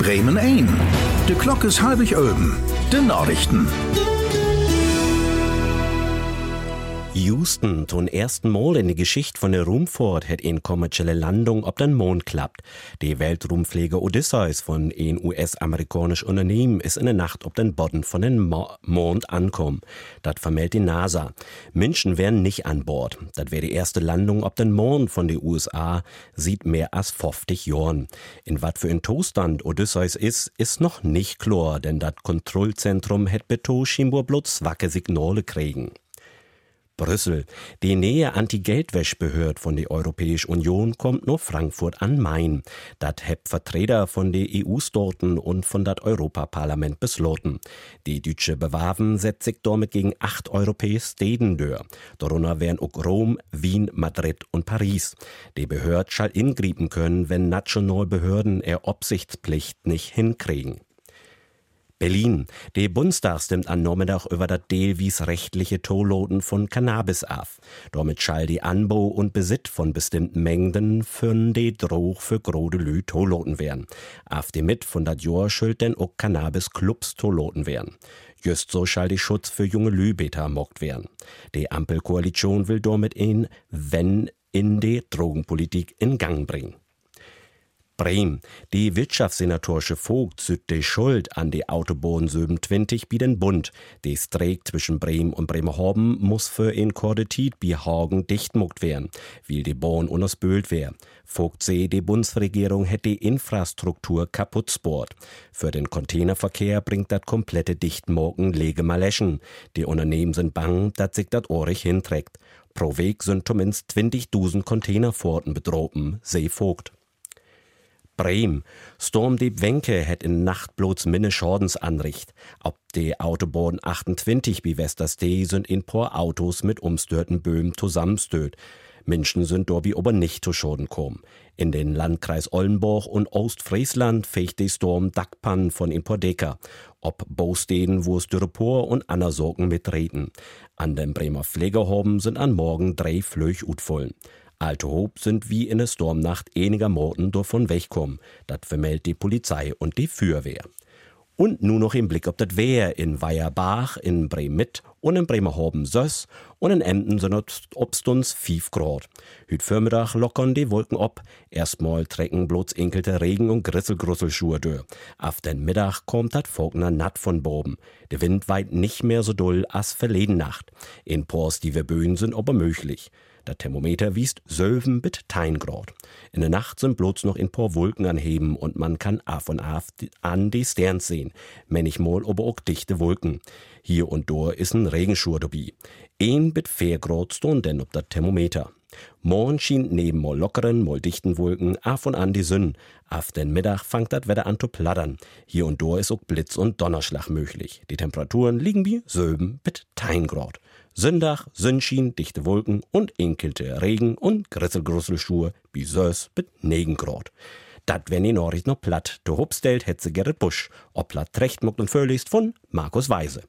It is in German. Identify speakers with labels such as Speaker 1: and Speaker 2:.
Speaker 1: Bremen ein. De Glock is halbig oben. De Nachrichten.
Speaker 2: Houston zum ersten Mal in der Geschichte von der Ruhmfahrt hat eine kommerzielle Landung auf den Mond klappt. Die Weltraumflieger Odysseus von ein US-amerikanischen Unternehmen ist in der Nacht auf den Boden von den Mo Mond ankommen. Das vermeldet die NASA. Menschen wären nicht an Bord. Das wäre die erste Landung auf den Mond von den USA, sieht mehr als 50 Jahren. In was für ein Toaststand Odysseus ist, ist noch nicht klar, denn das Kontrollzentrum hat beto scheinbar bloß Signale kriegen. Brüssel. Die nähe Anti-Geldwäschbehörd von der Europäischen Union kommt nur Frankfurt an Main. Dat heb Vertreter von der EU-Storten und von dat Europaparlament beschlossen. Die deutsche Bewahren setzt sich damit gegen acht europäische Städten durch. Darunter wären auch Rom, Wien, Madrid und Paris. Die Behörde schall ingripen können, wenn nationale Behörden er Obsichtspflicht nicht hinkriegen. Berlin. Der Bundestag stimmt an Nachmittag über das Deelwies rechtliche Toloten von Cannabis ab. Damit schall die Anbau und Besitz von bestimmten Mengen für die Droch für grode Lü Toloten werden. Auf dem mit von dat Jahr schuld denn auch Cannabis-Clubs Toloten werden. Just so schall die Schutz für junge Lübeter mockt werden. Die Ampelkoalition will damit ihn, wenn in die Drogenpolitik in Gang bringen. Bremen. Die Wirtschaftssenatorsche Vogt süd die Schuld an die Autobahn 27 wie den Bund. Die Streik zwischen Bremen und Bremerhaven muss für in Kordetit wie Hagen dichtmuckt werden, weil die Bahn unausbölt wär. Vogt see, die Bundesregierung hätte die Infrastruktur kaputt sport. Für den Containerverkehr bringt das komplette Dichtmorgen lege Maleschen. Die Unternehmen sind bang, dass sich das Ohrich hinträgt. Pro Weg sind zumindest 20.000 Containerforten bedrohten, See Vogt. Bremen. Stormdieb Wenke hat in Nacht bloß minne Schordens anricht. Ob die Autobahn 28 wie Westerstee sind in paar Autos mit umstörten Böhmen zusammenstöht. Menschen sind dort wie aber nicht zu Schaden kommen. In den Landkreis Ollenburg und Ostfriesland fecht die Sturm Dackpan von Impordecker. Ob Bausteden, wo Styropor und Anna Sorgen mitreden. An den Bremer Pflegehoben sind an morgen drei Flöch utvollen. Alte Hob sind wie in der Sturmnacht eniger Morten davon wegkommen. Das vermeldet die Polizei und die Feuerwehr. Und nur noch im Blick auf das Wehr in Weierbach, in Bremit und in Bremerhaven Söss und in Emden sind obstuns 5 Grad. Hüt Vormittag lockern die Wolken ab. Erstmal trecken bloß enkelte Regen- und Grisselgrusselschuhe durch. Auf den Mittag kommt dat Fogner natt von boben. Der Wind weit nicht mehr so doll als verleden Nacht. In positive Böen sind aber möglich. Der Thermometer wiest Sölven bit Grad. In der Nacht sind bloß noch in paar Wolken anheben und man kann af und af an die Sterns sehen. Manchmal aber auch dichte Wolken. Hier und da ist ein Regenschur dabei. Ein bit vier Grad stund denn ob der Thermometer. Morgen schien neben mal lockeren, mal dichten Wolken af und an die Sonne. Auf den Mittag fangt das Wetter an zu plattern. Hier und da ist auch Blitz und Donnerschlag möglich. Die Temperaturen liegen wie Söben mit Grad. Sündach, Sonnenschien, dichte Wolken und enkelte Regen und Grisselgrusselschuhe wie Sös mit 9 Grad. Dat wenn die Norrit noch platt. Der Hubstelt hetze Gerrit Busch. Ob platt recht muckt und völligst von Markus Weise.